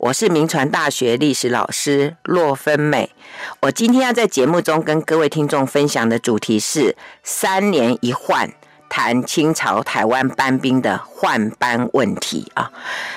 我是明传大学历史老师骆芬美。我今天要在节目中跟各位听众分享的主题是三年一换，谈清朝台湾班兵的换班问题啊。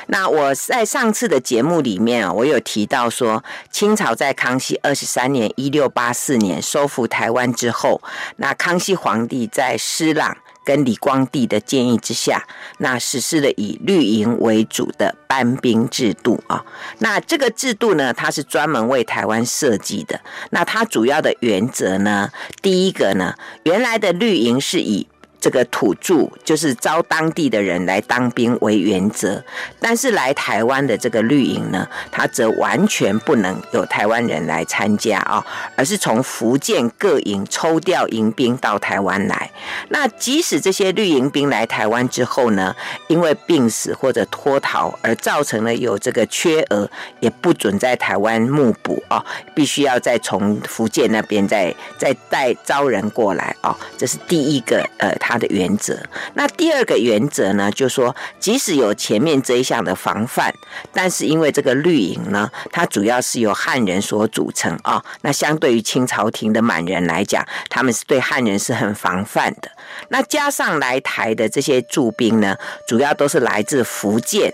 那我在上次的节目里面啊，我有提到说，清朝在康熙二十三年（一六八四年）收复台湾之后，那康熙皇帝在施琅。跟李光地的建议之下，那实施了以绿营为主的班兵制度啊。那这个制度呢，它是专门为台湾设计的。那它主要的原则呢，第一个呢，原来的绿营是以这个土著就是招当地的人来当兵为原则，但是来台湾的这个绿营呢，它则完全不能有台湾人来参加啊，而是从福建各营抽调营兵到台湾来。那即使这些绿营兵来台湾之后呢，因为病死或者脱逃而造成了有这个缺额，也不准在台湾募补啊，必须要再从福建那边再再带招人过来啊，这是第一个呃他。它的原则，那第二个原则呢，就说即使有前面这一项的防范，但是因为这个绿营呢，它主要是由汉人所组成啊、那相对于清朝廷的满人来讲，他们是对汉人是很防范的。那加上来台的这些驻兵呢，主要都是来自福建。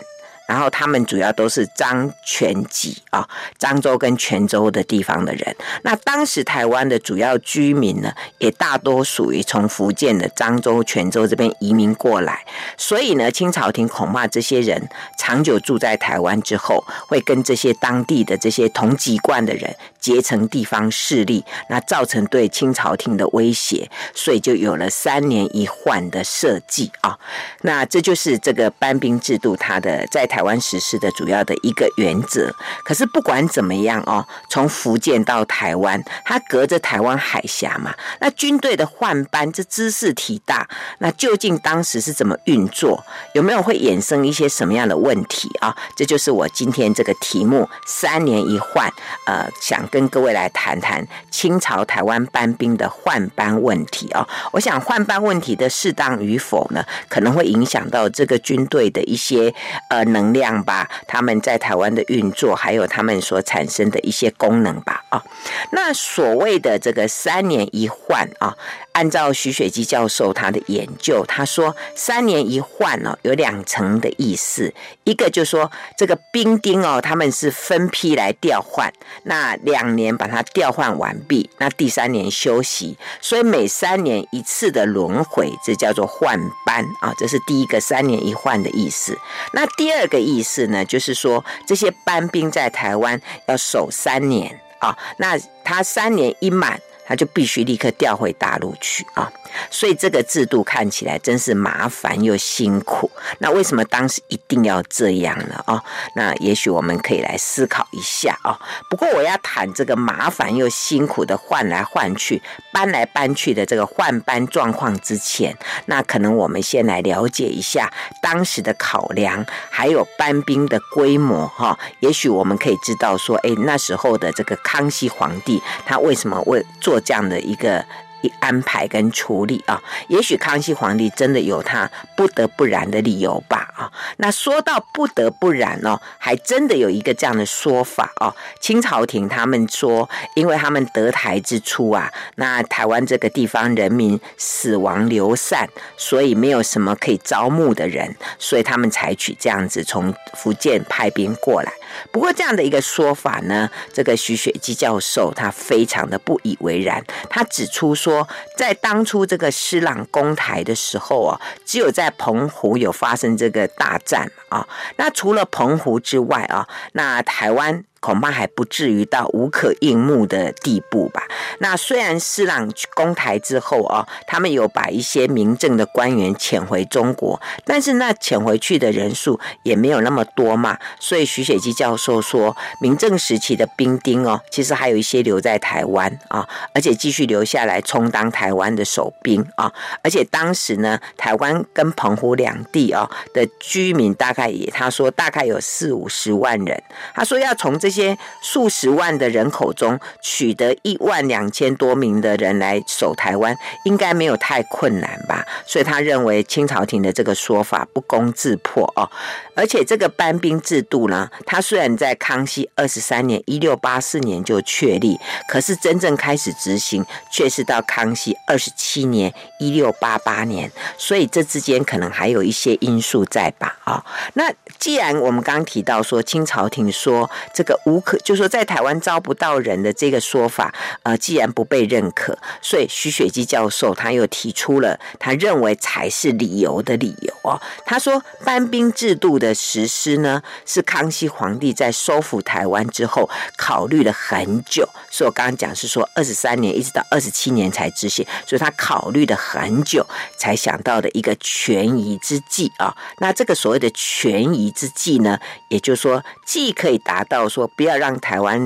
然后他们主要都是漳泉籍啊，漳州跟泉州的地方的人。那当时台湾的主要居民呢，也大多属于从福建的漳州、泉州这边移民过来。所以呢，清朝廷恐怕这些人长久住在台湾之后，会跟这些当地的这些同籍贯的人结成地方势力，那造成对清朝廷的威胁，所以就有了三年一换的设计啊。那这就是这个班兵制度，它的在台。台湾实施的主要的一个原则，可是不管怎么样哦，从福建到台湾，它隔着台湾海峡嘛，那军队的换班这兹事体大，那究竟当时是怎么运作？有没有会衍生一些什么样的问题啊？这就是我今天这个题目“三年一换”，呃，想跟各位来谈谈清朝台湾班兵的换班问题啊。我想换班问题的适当与否呢，可能会影响到这个军队的一些呃能。量吧，他们在台湾的运作，还有他们所产生的一些功能吧，啊，那所谓的这个三年一换啊。按照徐雪姬教授他的研究，他说三年一换哦，有两层的意思。一个就说这个兵丁哦，他们是分批来调换，那两年把它调换完毕，那第三年休息，所以每三年一次的轮回，这叫做换班啊，这是第一个三年一换的意思。那第二个意思呢，就是说这些班兵在台湾要守三年啊，那他三年一满。他就必须立刻调回大陆去啊，所以这个制度看起来真是麻烦又辛苦。那为什么当时一定要这样呢？啊，那也许我们可以来思考一下啊。不过我要谈这个麻烦又辛苦的换来换去、搬来搬去的这个换班状况之前，那可能我们先来了解一下当时的考量，还有班兵的规模哈。也许我们可以知道说，哎，那时候的这个康熙皇帝他为什么为做这样的一个。一安排跟处理啊，也许康熙皇帝真的有他不得不然的理由吧啊。那说到不得不然哦，还真的有一个这样的说法哦。清朝廷他们说，因为他们得台之初啊，那台湾这个地方人民死亡流散，所以没有什么可以招募的人，所以他们采取这样子从福建派兵过来。不过这样的一个说法呢，这个徐雪姬教授他非常的不以为然，他指出说。说在当初这个施琅攻台的时候啊，只有在澎湖有发生这个大战啊。那除了澎湖之外啊，那台湾。恐怕还不至于到无可应募的地步吧。那虽然施琅攻台之后啊，他们有把一些民政的官员遣回中国，但是那遣回去的人数也没有那么多嘛。所以徐雪姬教授说，民政时期的兵丁哦，其实还有一些留在台湾啊，而且继续留下来充当台湾的守兵啊。而且当时呢，台湾跟澎湖两地啊的居民大概也，他说大概有四五十万人。他说要从这这些数十万的人口中取得一万两千多名的人来守台湾，应该没有太困难吧？所以他认为清朝廷的这个说法不攻自破哦。而且这个班兵制度呢，它虽然在康熙二十三年（一六八四年）就确立，可是真正开始执行却是到康熙二十七年（一六八八年）。所以这之间可能还有一些因素在吧？啊，那既然我们刚提到说清朝廷说这个无可，就说在台湾招不到人的这个说法，呃，既然不被认可，所以徐雪姬教授他又提出了他认为才是理由的理由哦。他说班兵制度的实施呢，是康熙皇帝在收复台湾之后考虑了很久，所以我刚刚讲是说二十三年一直到二十七年才执行，所以他考虑了很久才想到的一个权宜之计啊。那这个所谓的权宜之计呢，也就是说既可以达到说不要让台湾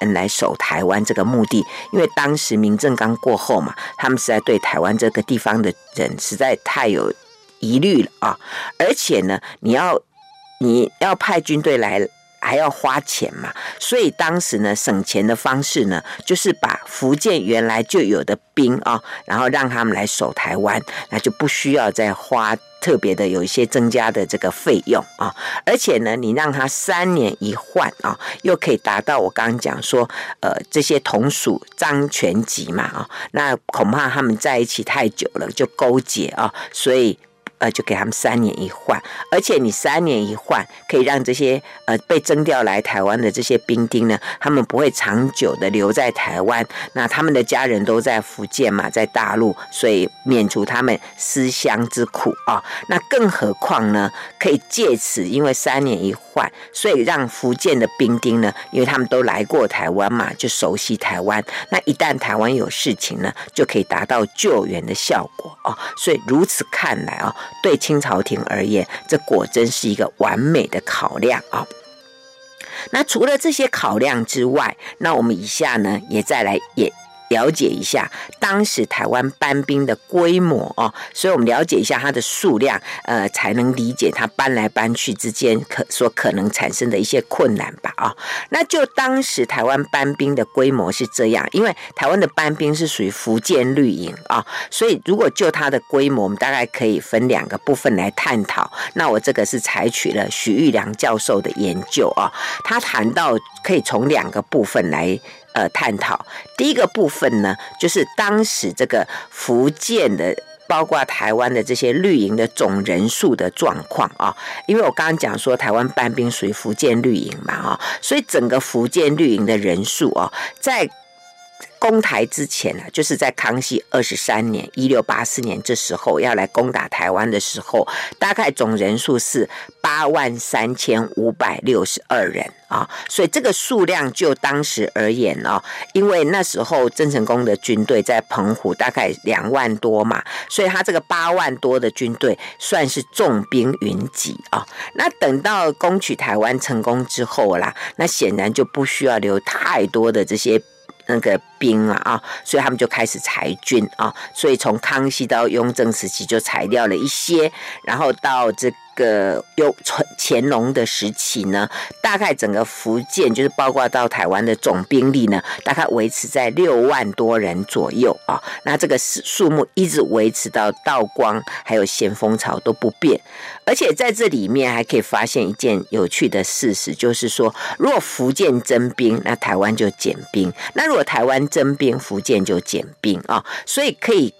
人来守台湾这个目的，因为当时民政刚过后嘛，他们实在对台湾这个地方的人实在太有疑虑了啊！而且呢，你要你要派军队来，还要花钱嘛，所以当时呢，省钱的方式呢，就是把福建原来就有的兵啊，然后让他们来守台湾，那就不需要再花。特别的有一些增加的这个费用啊，而且呢，你让他三年一换啊，又可以达到我刚刚讲说，呃，这些同属张权籍嘛啊，那恐怕他们在一起太久了就勾结啊，所以。呃，就给他们三年一换，而且你三年一换，可以让这些呃被征调来台湾的这些兵丁呢，他们不会长久的留在台湾，那他们的家人都在福建嘛，在大陆，所以免除他们思乡之苦啊、那更何况呢，可以借此，因为三年一换，所以让福建的兵丁呢，因为他们都来过台湾嘛，就熟悉台湾。那一旦台湾有事情呢，就可以达到救援的效果啊、哦。所以如此看来啊、哦。对清朝廷而言，这果真是一个完美的考量啊！那除了这些考量之外，那我们以下呢，也再来也。了解一下当时台湾搬兵的规模哦，所以我们了解一下它的数量，呃，才能理解它搬来搬去之间可所可能产生的一些困难吧啊、那就当时台湾搬兵的规模是这样，因为台湾的搬兵是属于福建绿营啊、所以如果就它的规模，我们大概可以分两个部分来探讨。那我这个是采取了许玉良教授的研究啊、他谈到可以从两个部分来。呃，探讨第一个部分呢，就是当时这个福建的，包括台湾的这些绿营的总人数的状况啊。因为我刚刚讲说，台湾搬兵属于福建绿营嘛，啊，所以整个福建绿营的人数啊，在。攻台之前呢，就是在康熙二十三年（一六八四年）这时候要来攻打台湾的时候，大概总人数是八万三千五百六十二人啊，所以这个数量就当时而言呢，因为那时候郑成功的军队在澎湖大概两万多嘛，所以他这个八万多的军队算是重兵云集啊。那等到攻取台湾成功之后啦，那显然就不需要留太多的这些。那个兵啊啊，所以他们就开始裁军啊，所以从康熙到雍正时期就裁掉了一些，然后到这个。有乾隆的时期呢，大概整个福建就是包括到台湾的总兵力呢，大概维持在六万多人左右啊。那这个数数目一直维持到道光还有咸丰朝都不变。而且在这里面还可以发现一件有趣的事实，就是说，如果福建征兵，那台湾就减兵；那如果台湾征兵，福建就减兵啊。所以可以。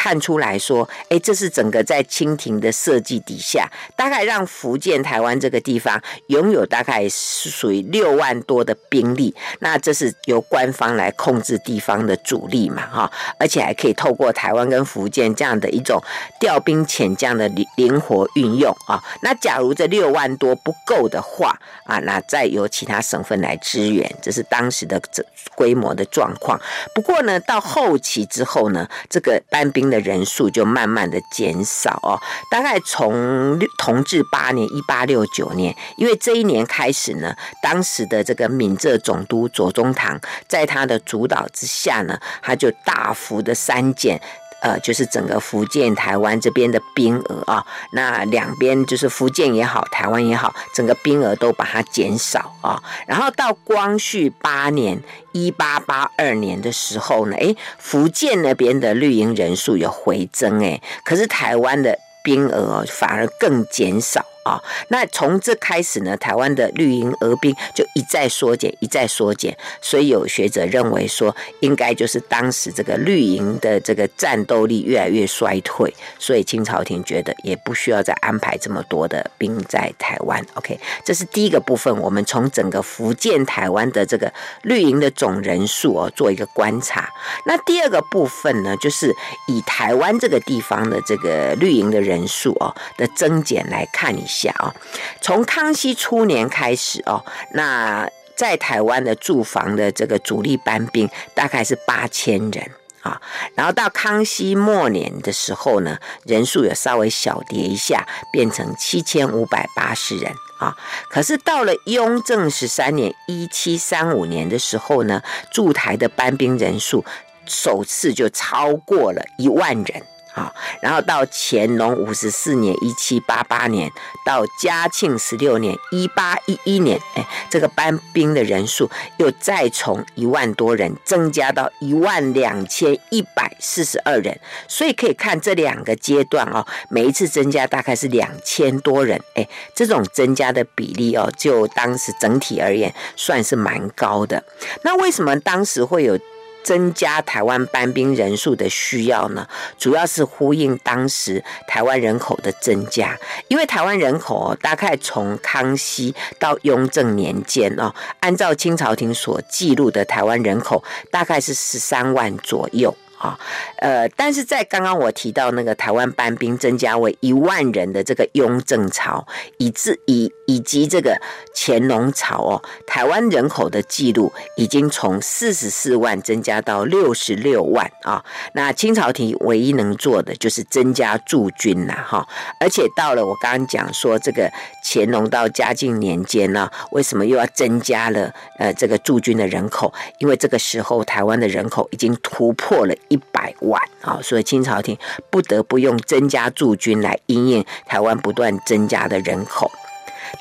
看出来说，哎，这是整个在清廷的设计底下，大概让福建、台湾这个地方拥有大概是属于六万多的兵力，那这是由官方来控制地方的主力嘛，哈，而且还可以透过台湾跟福建这样的一种调兵遣将的灵灵活运用啊。那假如这六万多不够的话啊，那再由其他省份来支援，这是当时的这规模的状况。不过呢，到后期之后呢，这个班兵。的人数就慢慢的减少哦，大概从同治八年（一八六九年），因为这一年开始呢，当时的这个闽浙总督左宗棠在他的主导之下呢，他就大幅的删减呃，就是整个福建、台湾这边的兵额啊，那两边就是福建也好，台湾也好，整个兵额都把它减少啊。然后到光绪八年（一八八二年）的时候呢，诶，福建那边的绿营人数有回增，诶，可是台湾的兵额反而更减少。啊、那从这开始呢，台湾的绿营额兵就一再缩减，一再缩减，所以有学者认为说，应该就是当时这个绿营的这个战斗力越来越衰退，所以清朝廷觉得也不需要再安排这么多的兵在台湾。OK，这是第一个部分，我们从整个福建台湾的这个绿营的总人数哦做一个观察。那第二个部分呢，就是以台湾这个地方的这个绿营的人数哦的增减来看一下。啊，从康熙初年开始哦，那在台湾的驻防的这个主力班兵大概是八千人啊，然后到康熙末年的时候呢，人数有稍微小跌一下，变成七千五百八十人啊。可是到了雍正十三年（一七三五年）的时候呢，驻台的班兵人数首次就超过了一万人。好，然后到乾隆五十四年（一七八八年）到嘉庆十六年（一八一一年），哎，这个班兵的人数又再从一万多人增加到一万两千一百四十二人，所以可以看这两个阶段哦，每一次增加大概是两千多人，哎，这种增加的比例哦，就当时整体而言算是蛮高的。那为什么当时会有？增加台湾班兵人数的需要呢，主要是呼应当时台湾人口的增加，因为台湾人口大概从康熙到雍正年间哦，按照清朝廷所记录的台湾人口大概是十三万左右。啊，呃，但是在刚刚我提到那个台湾班兵增加为一万人的这个雍正朝，以至以以及这个乾隆朝哦，台湾人口的记录已经从四十四万增加到六十六万啊。那清朝廷唯一能做的就是增加驻军呐，哈。而且到了我刚刚讲说这个乾隆到嘉靖年间呢，为什么又要增加了呃这个驻军的人口？因为这个时候台湾的人口已经突破了。一百万啊，所以清朝廷不得不用增加驻军来因应台湾不断增加的人口。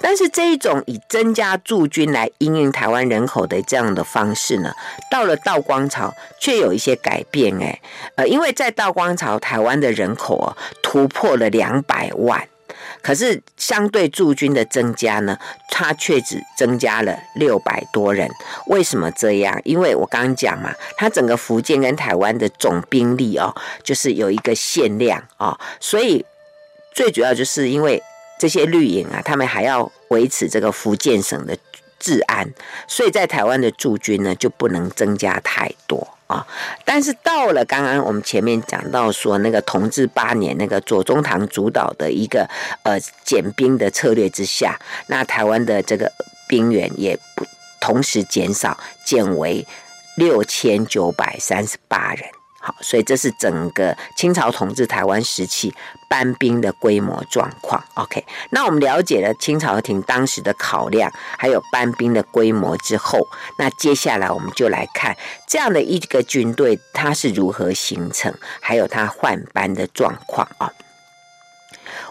但是这一种以增加驻军来因应台湾人口的这样的方式呢，到了道光朝却有一些改变哎，呃，因为在道光朝台湾的人口啊突破了两百万。可是相对驻军的增加呢，它却只增加了六百多人。为什么这样？因为我刚刚讲嘛，它整个福建跟台湾的总兵力哦，就是有一个限量哦，所以最主要就是因为这些绿营啊，他们还要维持这个福建省的治安，所以在台湾的驻军呢就不能增加太多。啊！但是到了刚刚我们前面讲到说那个同治八年那个左宗棠主导的一个呃减兵的策略之下，那台湾的这个兵员也不同时减少，减为六千九百三十八人。所以这是整个清朝统治台湾时期搬兵的规模状况。OK，那我们了解了清朝廷当时的考量，还有搬兵的规模之后，那接下来我们就来看这样的一个军队它是如何形成，还有它换班的状况啊。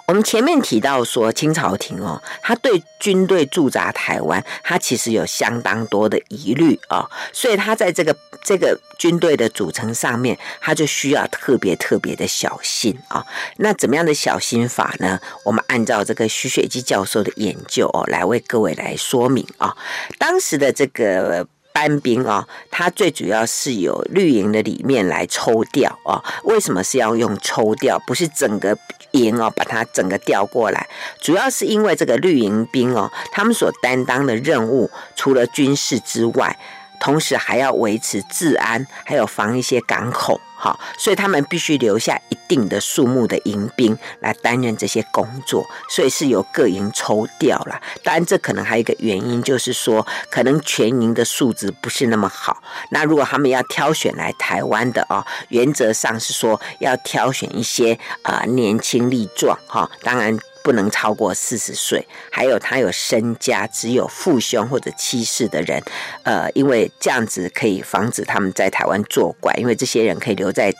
我们前面提到说，清朝廷哦，他对军队驻扎台湾，他其实有相当多的疑虑啊，所以他在这个这个军队的组成上面，他就需要特别特别的小心啊。那怎么样的小心法呢？我们按照这个徐雪姬教授的研究哦，来为各位来说明啊。当时的这个班兵啊，它最主要是由绿营的里面来抽调啊。为什么是要用抽调？不是整个。营哦，把它整个调过来，主要是因为这个绿营兵哦，他们所担当的任务，除了军事之外，同时还要维持治安，还有防一些港口。好，所以他们必须留下一定的数目的营兵来担任这些工作，所以是由各营抽调了。当然，这可能还有一个原因，就是说可能全营的素质不是那么好。那如果他们要挑选来台湾的哦，原则上是说要挑选一些啊、年轻力壮哈，当然。不能超过四十岁，还有他有身家只有父兄或者妻室的人，呃，因为这样子可以防止他们在台湾作怪，因为这些人可以留在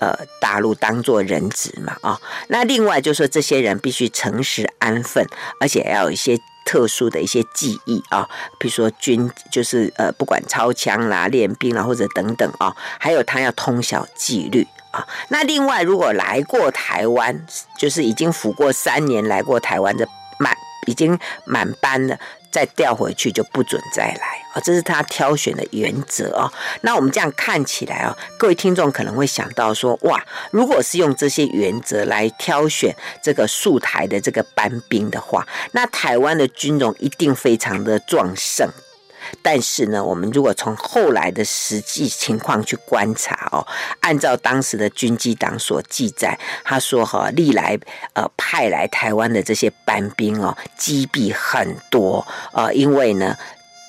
呃大陆当做人质嘛啊、那另外就是说，这些人必须诚实安分，而且要有一些特殊的一些技艺啊，比如说军就是呃不管操枪啦、练兵啦或者等等啊，还有他要通晓纪律。啊，那另外，如果来过台湾，就是已经服过三年来过台湾的满已经满班了，再调回去就不准再来啊，这是他挑选的原则啊。那我们这样看起来啊，各位听众可能会想到说，哇，如果是用这些原则来挑选这个驻台的这个班兵的话，那台湾的军容一定非常的壮盛。但是呢，我们如果从后来的实际情况去观察哦，按照当时的军机党所记载，他说哈，历来呃派来台湾的这些班兵哦，击毙很多，呃，因为呢。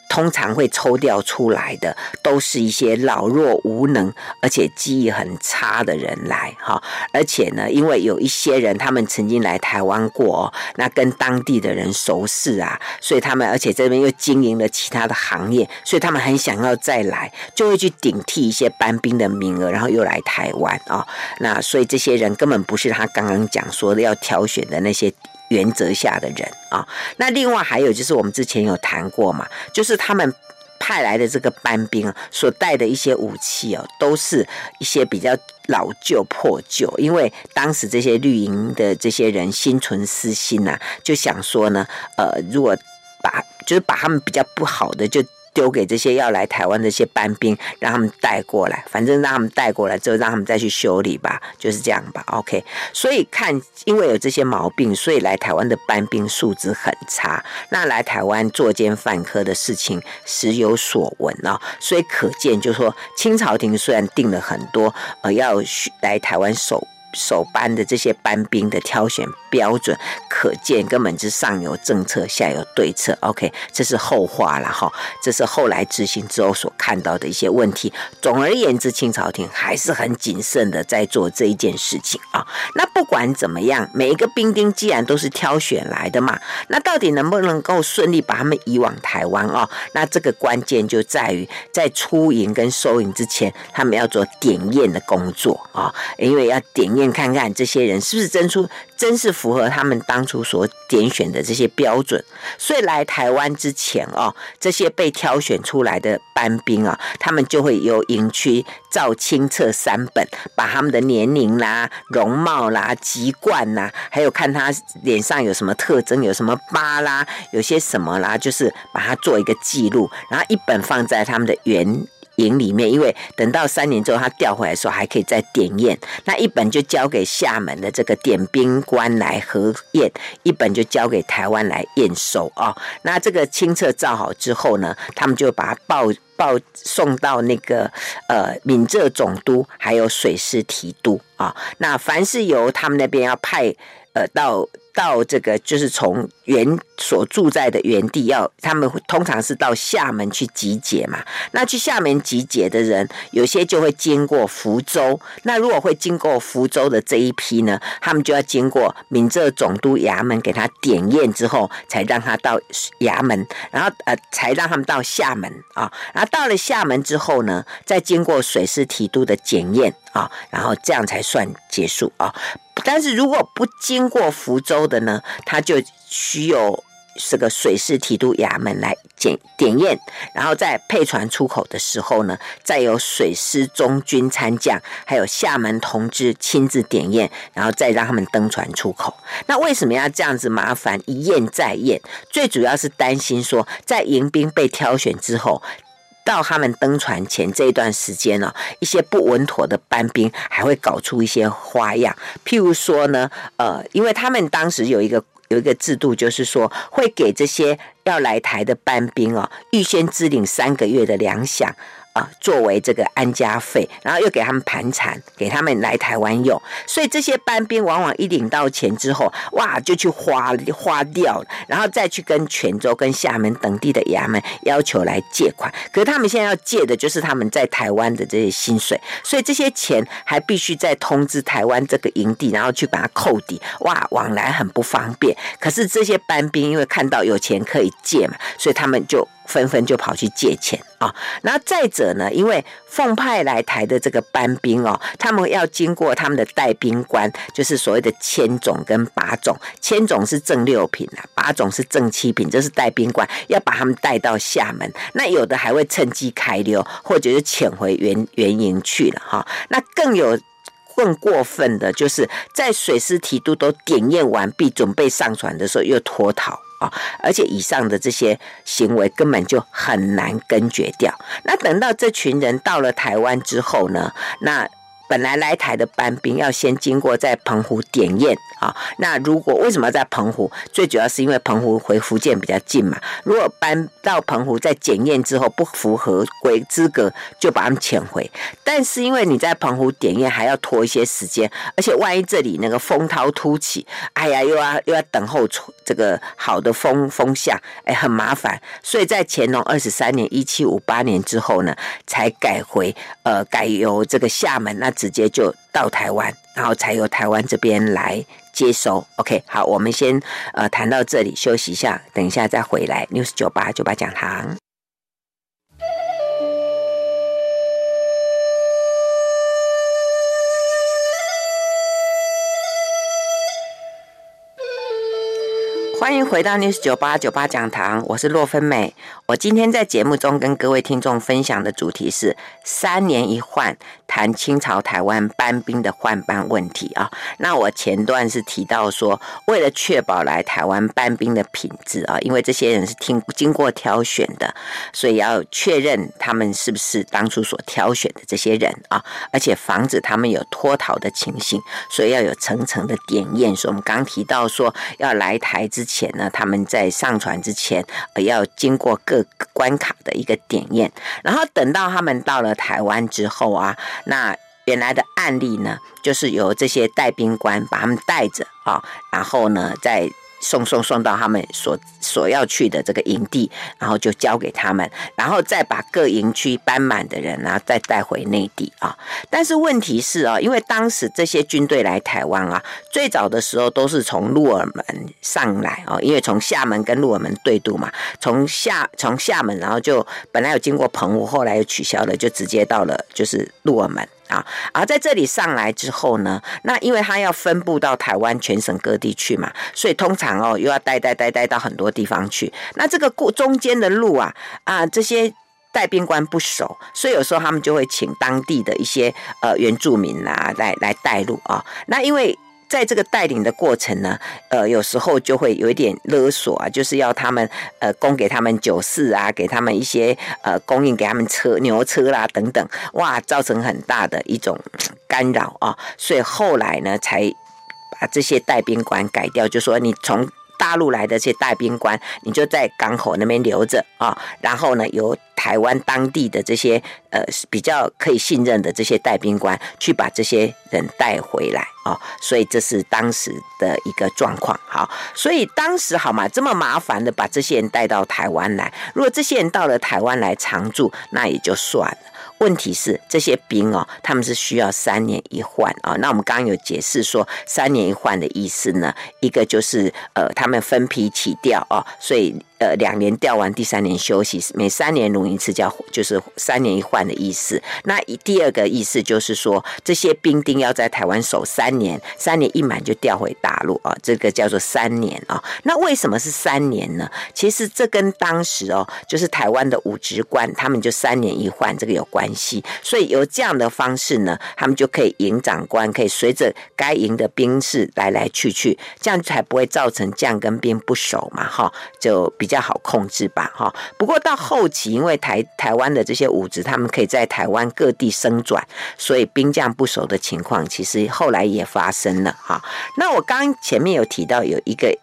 通常会抽调出来的都是一些老弱无能，而且记忆很差的人来哈。而且呢，因为有一些人他们曾经来台湾过，那跟当地的人熟识啊，所以他们而且这边又经营了其他的行业，所以他们很想要再来，就会去顶替一些班兵的名额，然后又来台湾啊。那所以这些人根本不是他刚刚讲说的要挑选的那些。原则下的人啊，那另外还有就是我们之前有谈过嘛，就是他们派来的这个班兵，所带的一些武器哦，都是一些比较老旧破旧，因为当时这些绿营的这些人心存私心呐、啊，就想说呢，呃，如果把就是把他们比较不好的就。丢给这些要来台湾的这些班兵，让他们带过来，反正让他们带过来之后，让他们再去修理吧，就是这样吧。OK，所以看，因为有这些毛病，所以来台湾的班兵素质很差。那来台湾作奸犯科的事情时有所闻啊、哦，所以可见，就是说清朝廷虽然定了很多呃要来台湾守。首班的这些班兵的挑选标准，可见根本是上有政策，下有对策。OK，这是后话了哈，这是后来执行之后所看到的一些问题。总而言之，清朝廷还是很谨慎的在做这一件事情啊。那不管怎么样，每一个兵丁既然都是挑选来的嘛，那到底能不能够顺利把他们移往台湾啊？那这个关键就在于在出营跟收营之前，他们要做点验的工作啊，因为要点验。看看这些人是不是真出，真是符合他们当初所点选的这些标准。所以来台湾之前哦，这些被挑选出来的班兵啊，他们就会由营区照清册三本，把他们的年龄啦、容貌啦、籍贯啦，还有看他脸上有什么特征，有什么疤啦，有些什么啦，就是把它做一个记录，然后一本放在他们的原。营里面，因为等到三年之后他调回来的时候，还可以再点验。那一本就交给厦门的这个点兵官来核验，一本就交给台湾来验收啊。那这个清册照好之后呢，他们就把它报报送到那个呃闽浙总督，还有水师提督啊。那凡是由他们那边要派呃到。到这个就是从原所住在的原地要，他们通常是到厦门去集结嘛。那去厦门集结的人，有些就会经过福州。那如果会经过福州的这一批呢，他们就要经过闽浙总督衙门给他点验之后，才让他到衙门，然后呃，才让他们到厦门啊。然后到了厦门之后呢，再经过水师提督的检验啊，然后这样才算结束啊。但是如果不经过福州的呢，他就需只有这个水师提督衙门来检点验，然后在配船出口的时候呢，再由水师中军参将还有厦门同知亲自点验，然后再让他们登船出口。那为什么要这样子麻烦一验再验？最主要是担心说，在迎宾被挑选之后。到他们登船前这一段时间呢，一些不稳妥的班兵还会搞出一些花样，譬如说呢，呃，因为他们当时有一个有一个制度，就是说会给这些要来台的班兵哦，预先支领三个月的粮饷。啊，作为这个安家费，然后又给他们盘缠，给他们来台湾用，所以这些班兵往往一领到钱之后，哇，就去花花掉了，然后再去跟泉州、跟厦门等地的衙门要求来借款。可是他们现在要借的就是他们在台湾的这些薪水，所以这些钱还必须再通知台湾这个营地，然后去把它扣抵，哇，往来很不方便。可是这些班兵因为看到有钱可以借嘛，所以他们就。纷纷就跑去借钱啊！然后再者呢，因为奉派来台的这个班兵哦，他们要经过他们的带兵官，就是所谓的千总跟把总。千总是正六品啊，把总是正七品，这是带兵官要把他们带到厦门。那有的还会趁机开溜，或者是潜回原原营去了哈。那更有更过分的，就是在水师提督都点验完毕，准备上船的时候又脱逃。啊！而且以上的这些行为根本就很难根绝掉。那等到这群人到了台湾之后呢？那本来来台的班兵要先经过在澎湖点验啊。那如果为什么在澎湖？最主要是因为澎湖回福建比较近嘛。如果搬到澎湖在检验之后不符合规资格，就把他们遣回。但是因为你在澎湖点验还要拖一些时间，而且万一这里那个风涛突起，哎呀，又要又要等候这个好的风风向，哎，很麻烦。所以在乾隆二十三年（一七五八年）之后呢，才改回呃改由这个厦门那。直接就到台湾，然后才由台湾这边来接收。OK，好，我们先呃谈到这里，休息一下，等一下再回来。News 九八九八讲堂。欢迎回到 News 九八九八讲堂，我是洛芬美。我今天在节目中跟各位听众分享的主题是三年一换，谈清朝台湾班兵的换班问题啊。那我前段是提到说，为了确保来台湾班兵的品质啊，因为这些人是听经过挑选的，所以要确认他们是不是当初所挑选的这些人啊，而且防止他们有脱逃的情形，所以要有层层的点验。所以我们刚提到说，要来台之前呢，他们在上船之前，呃，要经过各关卡的一个点验，然后等到他们到了台湾之后啊，那原来的案例呢，就是由这些带兵官把他们带着啊，然后呢，在送送送到他们所所要去的这个营地，然后就交给他们，然后再把各营区搬满的人啊，再带回内地啊。但是问题是啊，因为当时这些军队来台湾啊，最早的时候都是从鹿耳门上来啊，因为从厦门跟鹿耳门对渡嘛，从厦从厦门，然后就本来有经过澎湖，后来又取消了，就直接到了就是鹿耳门。啊，而在这里上来之后呢，那因为他要分布到台湾全省各地去嘛，所以通常哦又要带带带带到很多地方去。那这个过中间的路啊啊，这些带兵官不熟，所以有时候他们就会请当地的一些呃原住民啊来来带路啊。那因为。在这个带领的过程呢，呃，有时候就会有一点勒索啊，就是要他们呃供给他们酒肆啊，给他们一些呃供应给他们车牛车啦等等，哇，造成很大的一种干扰啊，所以后来呢，才把这些带兵官改掉，就说你从。大陆来的这些带兵官，你就在港口那边留着啊，然后呢，由台湾当地的这些呃比较可以信任的这些带兵官去把这些人带回来啊，所以这是当时的一个状况。好，所以当时好嘛，这么麻烦的把这些人带到台湾来，如果这些人到了台湾来常住，那也就算了。问题是这些兵哦，他们是需要三年一换啊。那我们刚刚有解释说，三年一换的意思呢，一个就是呃，他们分批起调啊，所以。呃，两年调完，第三年休息，每三年轮一次，叫就是三年一换的意思。那第二个意思就是说，这些兵丁要在台湾守三年，三年一满就调回大陆啊，这个叫做三年啊。那为什么是三年呢？其实这跟当时哦，就是台湾的武职官，他们就三年一换，这个有关系。所以有这样的方式呢，他们就可以营长官可以随着该营的兵士来来去去，这样才不会造成将跟兵不熟嘛，哈，就比。比较好控制吧，哈。不过到后期，因为台台湾的这些武职，他们可以在台湾各地生转，所以兵将不熟的情况，其实后来也发生了，哈。那我刚前面有提到有一个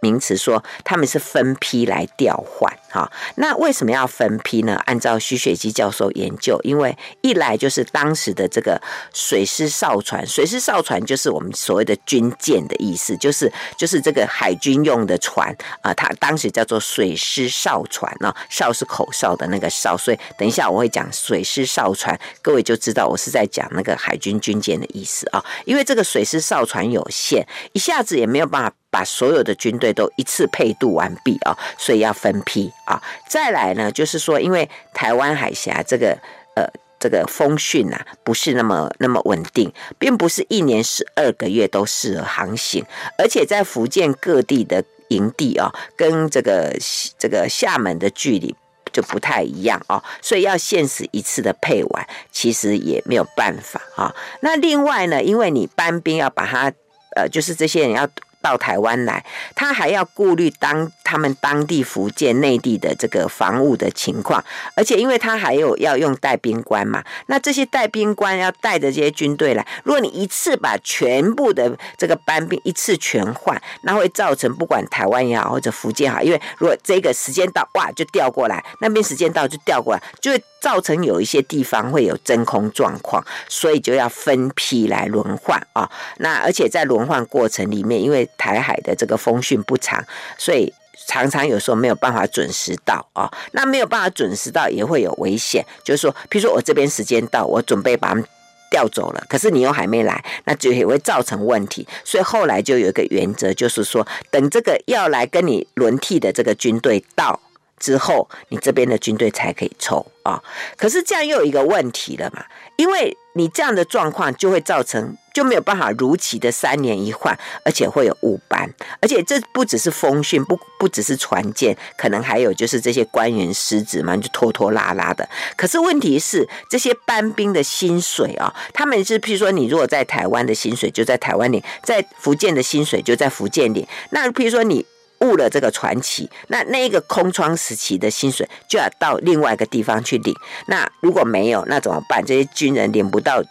名词说他们是分批来调换，好，那为什么要分批呢？按照徐雪姬教授研究，因为一来就是当时的这个水师哨船，水师哨船就是我们所谓的军舰的意思，就是就是这个海军用的船啊，它当时叫做水师哨船啊，哨是口哨的那个哨，所以等一下我会讲水师哨船，各位就知道我是在讲那个海军军舰的意思啊，因为这个水师哨船有限，一下子也没有办法。把所有的军队都一次配渡完毕啊，所以要分批啊。再来呢，就是说，因为台湾海峡这个呃这个风讯呐，不是那么那么稳定，并不是一年十二个月都适合航行，而且在福建各地的营地啊，跟这个这个厦门的距离就不太一样哦，所以要限时一次的配完，其实也没有办法啊。那另外呢，因为你班兵要把它呃，就是这些人要。到台湾来，他还要顾虑当他们当地福建内地的这个防务的情况，而且因为他还有要用带兵官嘛，那这些带兵官要带着这些军队来，如果你一次把全部的这个班兵一次全换，那会造成不管台湾也好或者福建好，因为如果这个时间到哇就调过来，那边时间到就调过来，就会造成有一些地方会有真空状况，所以就要分批来轮换啊。那而且在轮换过程里面，因为台海的这个风讯不长，所以常常有时候没有办法准时到啊。那没有办法准时到也会有危险，就是说，譬如说我这边时间到，我准备把他们调走了，可是你又还没来，那就也会造成问题。所以后来就有一个原则，就是说，等这个要来跟你轮替的这个军队到之后，你这边的军队才可以抽啊。可是这样又有一个问题了嘛，因为你这样的状况就会造成。就没有办法如期的三年一换，而且会有误班，而且这不只是风讯，不不只是船舰，可能还有就是这些官员失职嘛，就拖拖拉拉的。可是问题是，这些班兵的薪水啊、哦，他们是譬如说，你如果在台湾的薪水就在台湾领，在福建的薪水就在福建领。那譬如说你误了这个传奇，那那一个空窗时期的薪水就要到另外一个地方去领。那如果没有，那怎么办？这些军人领不到。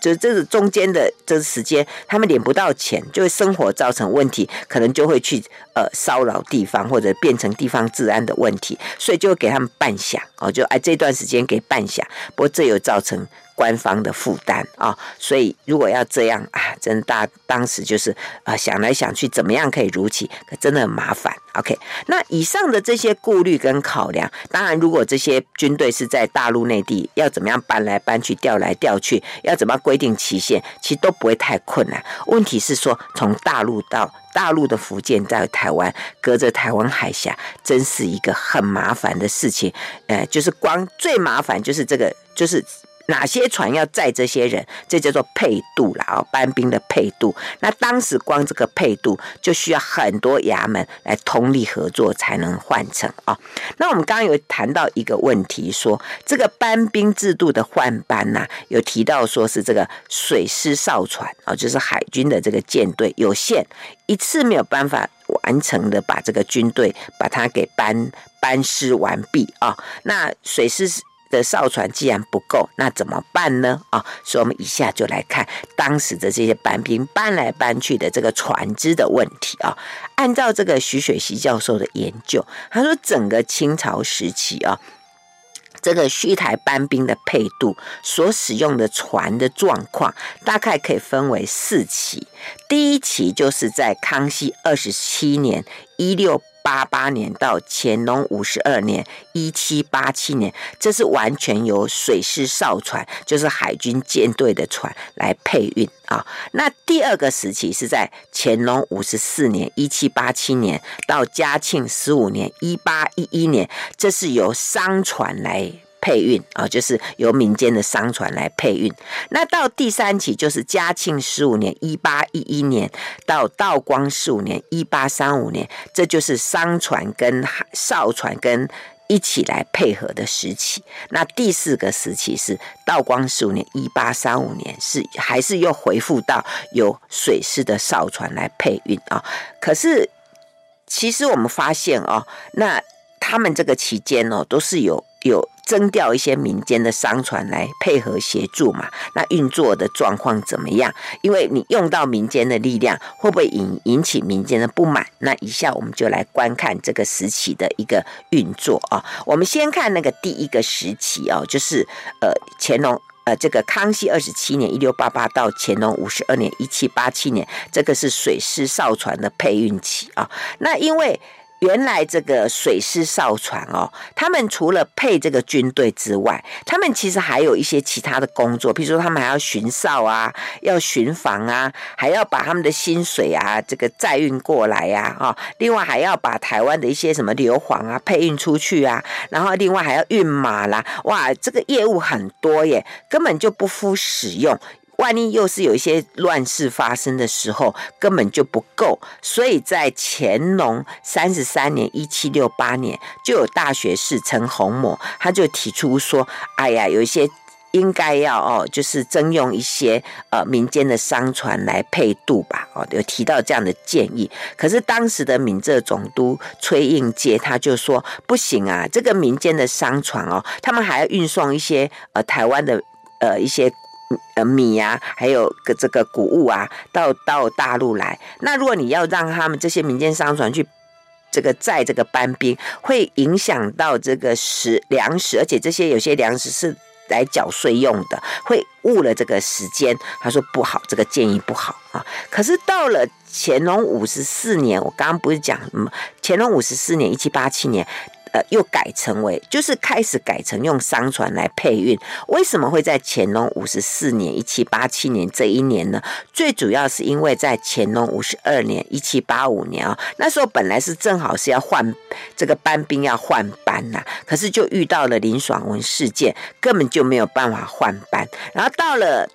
就这个中间的这个时间，他们领不到钱，就会生活造成问题，可能就会去呃骚扰地方，或者变成地方治安的问题，所以就给他们半饷哦，就哎这段时间给半饷，不过这又造成。官方的负担啊，所以如果要这样啊，真大当时就是啊想来想去，怎么样可以如期，可真的很麻烦。OK，那以上的这些顾虑跟考量，当然如果这些军队是在大陆内地，要怎么样搬来搬去、调来调去，要怎么规定期限，其实都不会太困难。问题是说，从大陆到大陆的福建在台湾，隔着台湾海峡，真是一个很麻烦的事情。呃，就是光最麻烦就是这个，就是。哪些船要载这些人？这叫做配渡了啊，班兵的配渡。那当时光这个配渡就需要很多衙门来通力合作才能换成啊。那我们刚刚有谈到一个问题，说这个班兵制度的换班呐，有提到说是这个水师哨船啊，就是海军的这个舰队有限，一次没有办法完成的把这个军队把它给班班师完毕啊。那水师。的哨船既然不够，那怎么办呢？啊，所以我们以下就来看当时的这些班兵搬来搬去的这个船只的问题啊。按照这个徐雪溪教授的研究，他说整个清朝时期啊，这个虚台班兵的配渡所使用的船的状况，大概可以分为四期。第一期就是在康熙二十七年一六。八八年到乾隆五十二年，一七八七年，这是完全由水师哨船，就是海军舰队的船来配运啊。那第二个时期是在乾隆五十四年，一七八七年到嘉庆十五年，一八一一年，这是由商船来。配运啊，就是由民间的商船来配运。那到第三期就是嘉庆十五年（一八一一年）到道光十五年（一八三五年），这就是商船跟哨船跟一起来配合的时期。那第四个时期是道光十五年（一八三五年），是还是又回复到由水师的哨船来配运啊？可是其实我们发现哦，那他们这个期间哦，都是有有。征调一些民间的商船来配合协助嘛。那运作的状况怎么样？因为你用到民间的力量，会不会引引起民间的不满？那以下我们就来观看这个时期的一个运作啊。我们先看那个第一个时期哦，就是呃乾隆。呃，这个康熙二十七年（一六八八）到乾隆五十二年（一七八七年），这个是水师哨船的配运期啊。那因为原来这个水师哨船哦，他们除了配这个军队之外，他们其实还有一些其他的工作，比如说他们还要巡哨啊，要巡防啊，还要把他们的薪水啊这个载运过来呀，啊，另外还要把台湾的一些什么硫磺啊配运出去啊，然后另外还要运马啦，哇，这个业务很多耶，根本就不敷使用。万一又是有一些乱事发生的时候，根本就不够。所以在乾隆三十三年（一七六八年），就有大学士陈洪谋，他就提出说：“哎呀，有一些应该要哦，就是征用一些呃民间的商船来配渡吧。”哦，有提到这样的建议。可是当时的闽浙总督崔应介他就说：“不行啊，这个民间的商船哦，他们还要运送一些呃台湾的呃一些。”呃，米啊，还有个这个谷物啊，到到大陆来。那如果你要让他们这些民间商船去这个载这个班兵，会影响到这个食粮食，而且这些有些粮食是来缴税用的，会误了这个时间。他说不好，这个建议不好啊。可是到了乾隆五十四年，我刚刚不是讲什么？乾隆五十四年，一七八七年。呃，又改成为，就是开始改成用商船来配运。为什么会在乾隆五十四年（一七八七年）这一年呢？最主要是因为在乾隆五十二年（一七八五年）啊，那时候本来是正好是要换这个班兵要换班呐，可是就遇到了林爽文事件，根本就没有办法换班。然后到了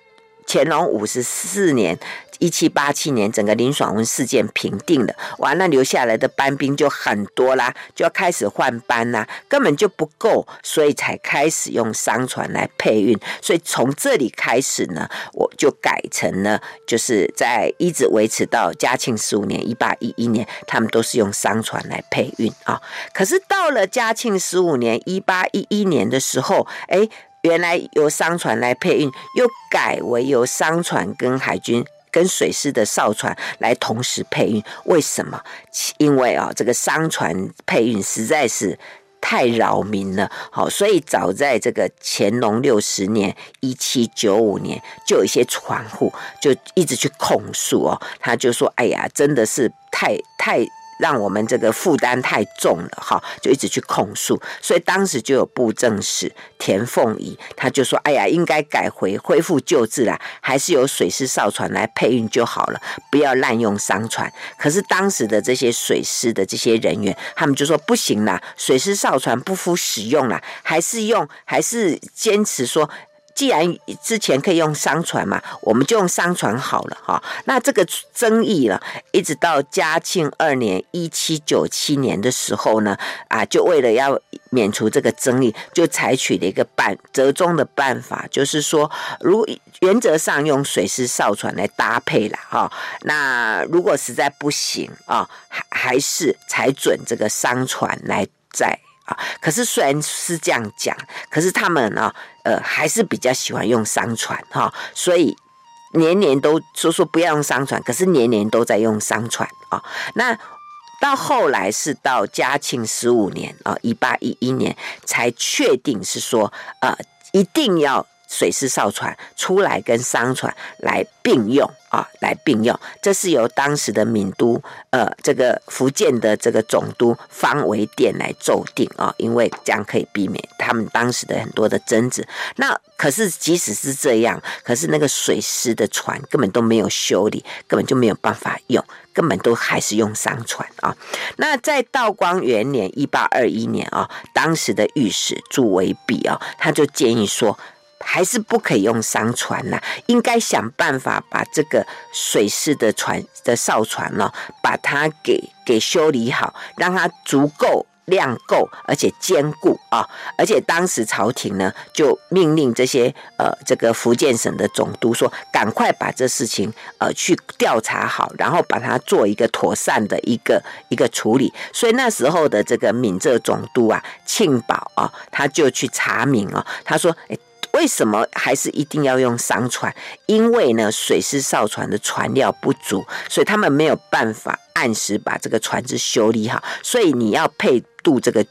乾隆五十四年。一七八七年，整个林爽文事件平定了，哇，那留下来的班兵就很多啦，就要开始换班啦，根本就不够，所以才开始用商船来配运。所以从这里开始呢，我就改成了，就是在一直维持到嘉庆十五年，一八一一年，他们都是用商船来配运啊。可是到了嘉庆十五年，一八一一年的时候，哎，原来由商船来配运，又改为由商船跟海军。跟水师的哨船来同时配运，为什么？因为啊，这个商船配运实在是太扰民了。好，所以早在这个乾隆六十年（一七九五年），就有一些船户就一直去控诉哦，他就说：“哎呀，真的是太太。”让我们这个负担太重了，哈，就一直去控诉，所以当时就有布政使田凤仪，他就说：“哎呀，应该改回恢复旧制啦，还是由水师哨船来配运就好了，不要滥用商船。”可是当时的这些水师的这些人员，他们就说：“不行啦，水师哨船不敷使用啦，还是用，还是坚持说。”既然之前可以用商船嘛，我们就用商船好了哈。那这个争议了，一直到嘉庆二年（一七九七年）的时候呢，啊，就为了要免除这个争议，就采取了一个办折中的办法，就是说，如原则上用水师哨船来搭配了哈。那如果实在不行啊，还还是采准这个商船来载。啊，可是虽然是这样讲，可是他们呢，呃，还是比较喜欢用商船哈，所以年年都说说不要用商船，可是年年都在用商船啊。那到后来是到嘉庆十五年啊，一八一一年才确定是说，呃，一定要。水师哨船出来跟商船来并用啊，来并用，这是由当时的闽都呃，这个福建的这个总督方维典来奏定啊，因为这样可以避免他们当时的很多的争执。那可是即使是这样，可是那个水师的船根本都没有修理，根本就没有办法用，根本都还是用商船啊。那在道光元年一八二一年啊，当时的御史朱维比啊，他就建议说。还是不可以用商船呐，应该想办法把这个水师的船的哨船呢，把它给给修理好，让它足够量够，而且坚固啊！而且当时朝廷呢，就命令这些呃这个福建省的总督说，赶快把这事情呃去调查好，然后把它做一个妥善的一个一个处理。所以那时候的这个闽浙总督啊，庆宝啊，他就去查明啊，他说，为什么还是一定要用商船？因为呢，水师哨船的船料不足，所以他们没有办法按时把这个船只修理好。所以你要配渡这个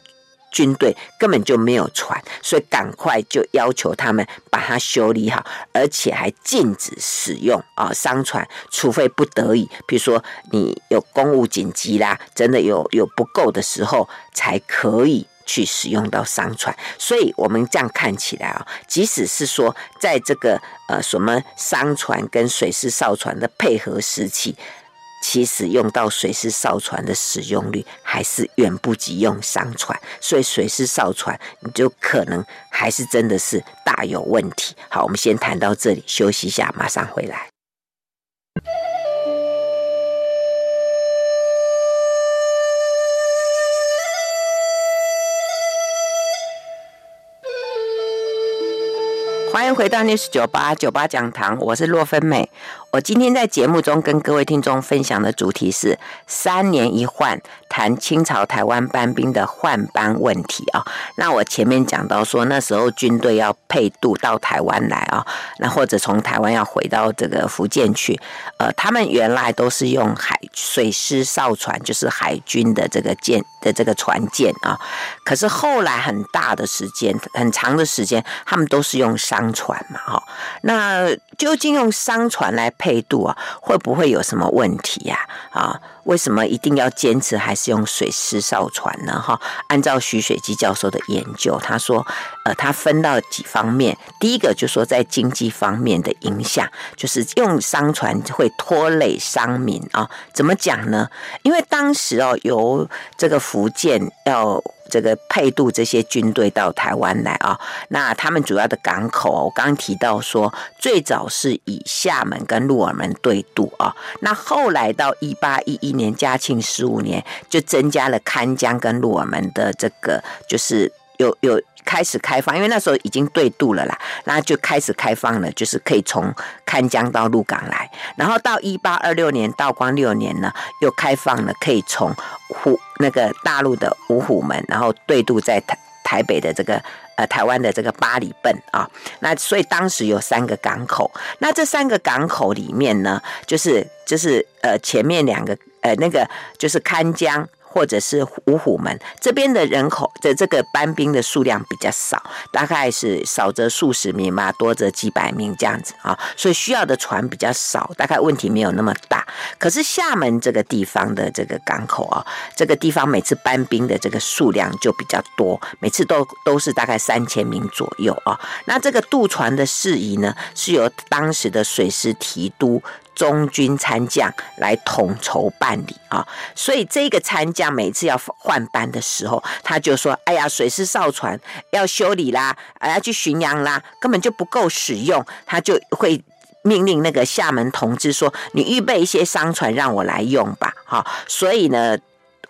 军队，根本就没有船，所以赶快就要求他们把它修理好，而且还禁止使用啊商船，除非不得已，比如说你有公务紧急啦，真的有有不够的时候才可以。去使用到商船，所以我们这样看起来啊，即使是说在这个呃什么商船跟水师哨船的配合时期，其实用到水师哨船的使用率还是远不及用商船，所以水师哨船你就可能还是真的是大有问题。好，我们先谈到这里，休息一下，马上回来。欢迎回到 News 九八九八讲堂，我是洛芬美。我今天在节目中跟各位听众分享的主题是三年一换，谈清朝台湾班兵的换班问题啊。那我前面讲到说，那时候军队要配渡到台湾来啊，那或者从台湾要回到这个福建去，呃，他们原来都是用海水师哨船，就是海军的这个舰的这个船舰啊。可是后来很大的时间，很长的时间，他们都是用商。船嘛，哈，那究竟用商船来配配度啊，会不会有什么问题呀？啊，为什么一定要坚持还是用水师哨船呢？哈，按照徐水基教授的研究，他说，呃，他分到几方面，第一个就是说在经济方面的影响，就是用商船会拖累商民啊。怎么讲呢？因为当时哦，由这个福建要。这个配渡这些军队到台湾来啊，那他们主要的港口，我刚提到说，最早是以厦门跟鹿耳门对渡啊，那后来到一八一一年嘉庆十五年，就增加了看江跟鹿耳门的这个，就是有有。开始开放，因为那时候已经对渡了啦，那就开始开放了，就是可以从勘江到鹿港来。然后到一八二六年，道光六年呢，又开放了，可以从虎那个大陆的五虎门，然后对渡在台台北的这个呃台湾的这个八里泮啊。那所以当时有三个港口，那这三个港口里面呢，就是就是呃前面两个呃那个就是勘江。或者是五虎门这边的人口的这个班兵的数量比较少，大概是少则数十名嘛，多则几百名这样子啊，所以需要的船比较少，大概问题没有那么大。可是厦门这个地方的这个港口啊，这个地方每次搬兵的这个数量就比较多，每次都都是大概三千名左右啊。那这个渡船的事宜呢，是由当时的水师提督。中军参将来统筹办理啊，所以这个参将每次要换班的时候，他就说：“哎呀，水师哨船要修理啦，哎，要去巡洋啦，根本就不够使用。”他就会命令那个厦门同志说：“你预备一些商船让我来用吧。”哈，所以呢。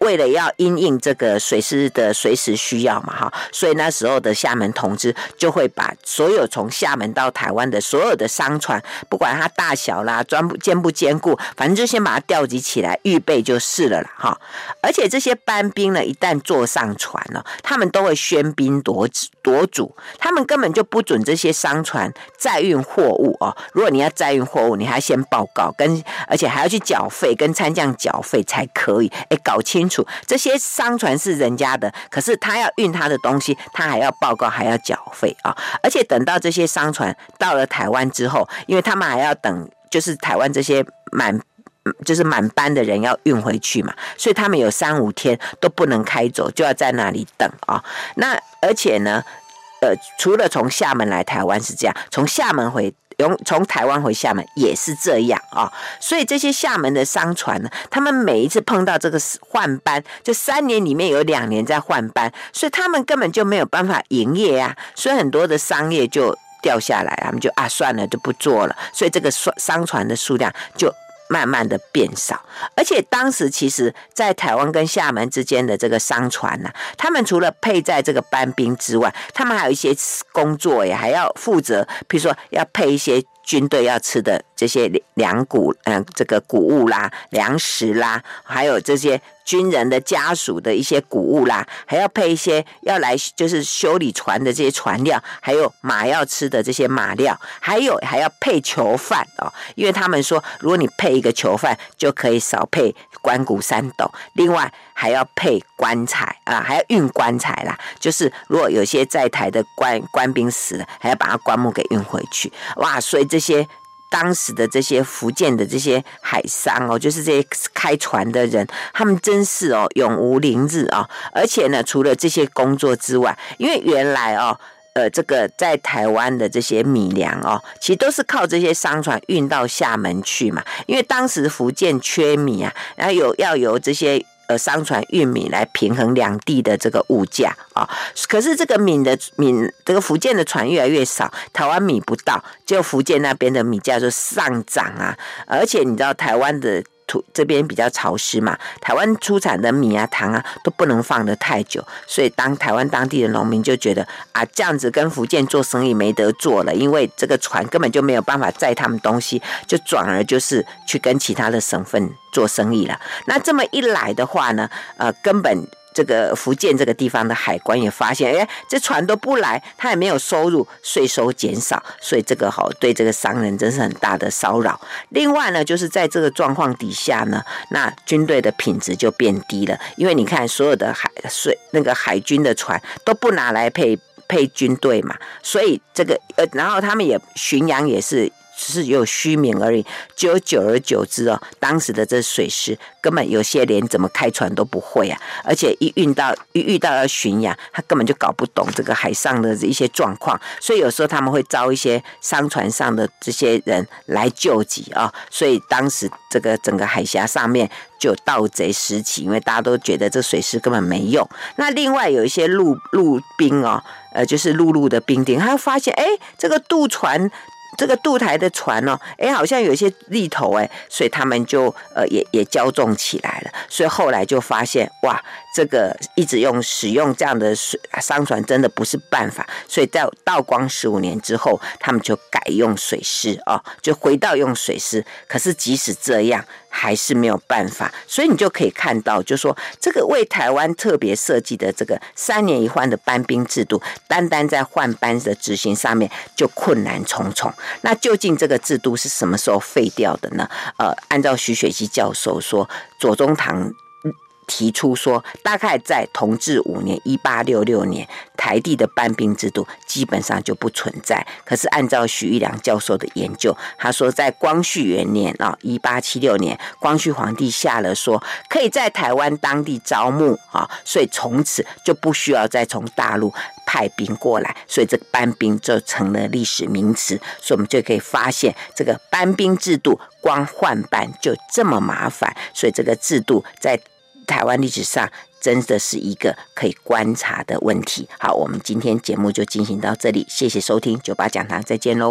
为了要因应这个水师的随时需要嘛，哈，所以那时候的厦门同志就会把所有从厦门到台湾的所有的商船，不管它大小啦、专不坚不坚固，反正就先把它调集起来，预备就是了啦，哈。而且这些班兵呢，一旦坐上船了，他们都会喧宾夺夺主，他们根本就不准这些商船载运货物哦。如果你要载运货物，你还要先报告，跟而且还要去缴费，跟参将缴费才可以。哎，搞清楚。这些商船是人家的，可是他要运他的东西，他还要报告，还要缴费啊！而且等到这些商船到了台湾之后，因为他们还要等，就是台湾这些满，就是满班的人要运回去嘛，所以他们有三五天都不能开走，就要在那里等啊。那而且呢，呃，除了从厦门来台湾是这样，从厦门回。从从台湾回厦门也是这样啊，所以这些厦门的商船呢，他们每一次碰到这个换班，就三年里面有两年在换班，所以他们根本就没有办法营业啊，所以很多的商业就掉下来，他们就啊算了就不做了，所以这个商商船的数量就慢慢的变少。而且当时其实，在台湾跟厦门之间的这个商船呐、他们除了配在这个班兵之外，他们还有一些工作也还要负责，比如说要配一些。军队要吃的这些粮谷，嗯，这个谷物啦、粮食啦，还有这些军人的家属的一些谷物啦，还要配一些要来就是修理船的这些船料，还有马要吃的这些马料，还有还要配囚犯哦，因为他们说，如果你配一个囚犯，就可以少配官谷三斗，另外还要配棺材啊，还要运棺材啦，就是如果有些在台的官官兵死了，还要把他棺木给运回去，哇，所以。这些当时的这些福建的这些海商哦，就是这些开船的人，他们真是哦永无宁日啊！而且呢，除了这些工作之外，因为原来哦，呃，这个在台湾的这些米粮哦，其实都是靠这些商船运到厦门去嘛。因为当时福建缺米啊，然后有要由这些。呃，商船运米来平衡两地的这个物价啊，可是这个米的米，这个福建的船越来越少，台湾米不到，就福建那边的米价就上涨啊，而且你知道台湾的。土这边比较潮湿嘛，台湾出产的米啊、糖啊都不能放得太久，所以当台湾当地的农民就觉得啊，这样子跟福建做生意没得做了，因为这个船根本就没有办法载他们东西，就转而就是去跟其他的省份做生意了。那这么一来的话呢，呃，根本。这个福建这个地方的海关也发现，哎，这船都不来，他也没有收入，税收减少，所以这个好对这个商人真是很大的骚扰。另外呢，就是在这个状况底下呢，那军队的品质就变低了，因为你看所有的海水那个海军的船都不拿来配配军队嘛，所以这个呃，然后他们也巡洋也是。只是有虚名而已，就久而久之哦，当时的这水师根本有些连怎么开船都不会啊，而且一运到一遇到要巡洋，他根本就搞不懂这个海上的一些状况，所以有时候他们会招一些商船上的这些人来救急啊，所以当时这个整个海峡上面就盗贼时起，因为大家都觉得这水师根本没用。那另外有一些陆陆兵哦，呃，就是陆路的兵丁，他会发现哎，这个渡船。这个渡台的船哦，哎，好像有一些力头哎，所以他们就呃也也骄纵起来了。所以后来就发现哇，这个一直用使用这样的水商船真的不是办法。所以在道光十五年之后，他们就改用水师哦，就回到用水师。可是即使这样。还是没有办法，所以你就可以看到，就说这个为台湾特别设计的这个三年一换的班兵制度，单单在换班的执行上面就困难重重。那究竟这个制度是什么时候废掉的呢？呃，按照徐雪姬教授说，左宗棠。提出说，大概在同治五年（一八六六年），台地的班兵制度基本上就不存在。可是按照许玉良教授的研究，他说在光绪元年啊（一八七六年），光绪皇帝下了说，可以在台湾当地招募啊，所以从此就不需要再从大陆派兵过来，所以这个班兵就成了历史名词。所以我们就可以发现，这个班兵制度光换班就这么麻烦，所以这个制度在。台湾历史上真的是一个可以观察的问题。好，我们今天节目就进行到这里，谢谢收听酒吧讲堂，再见喽。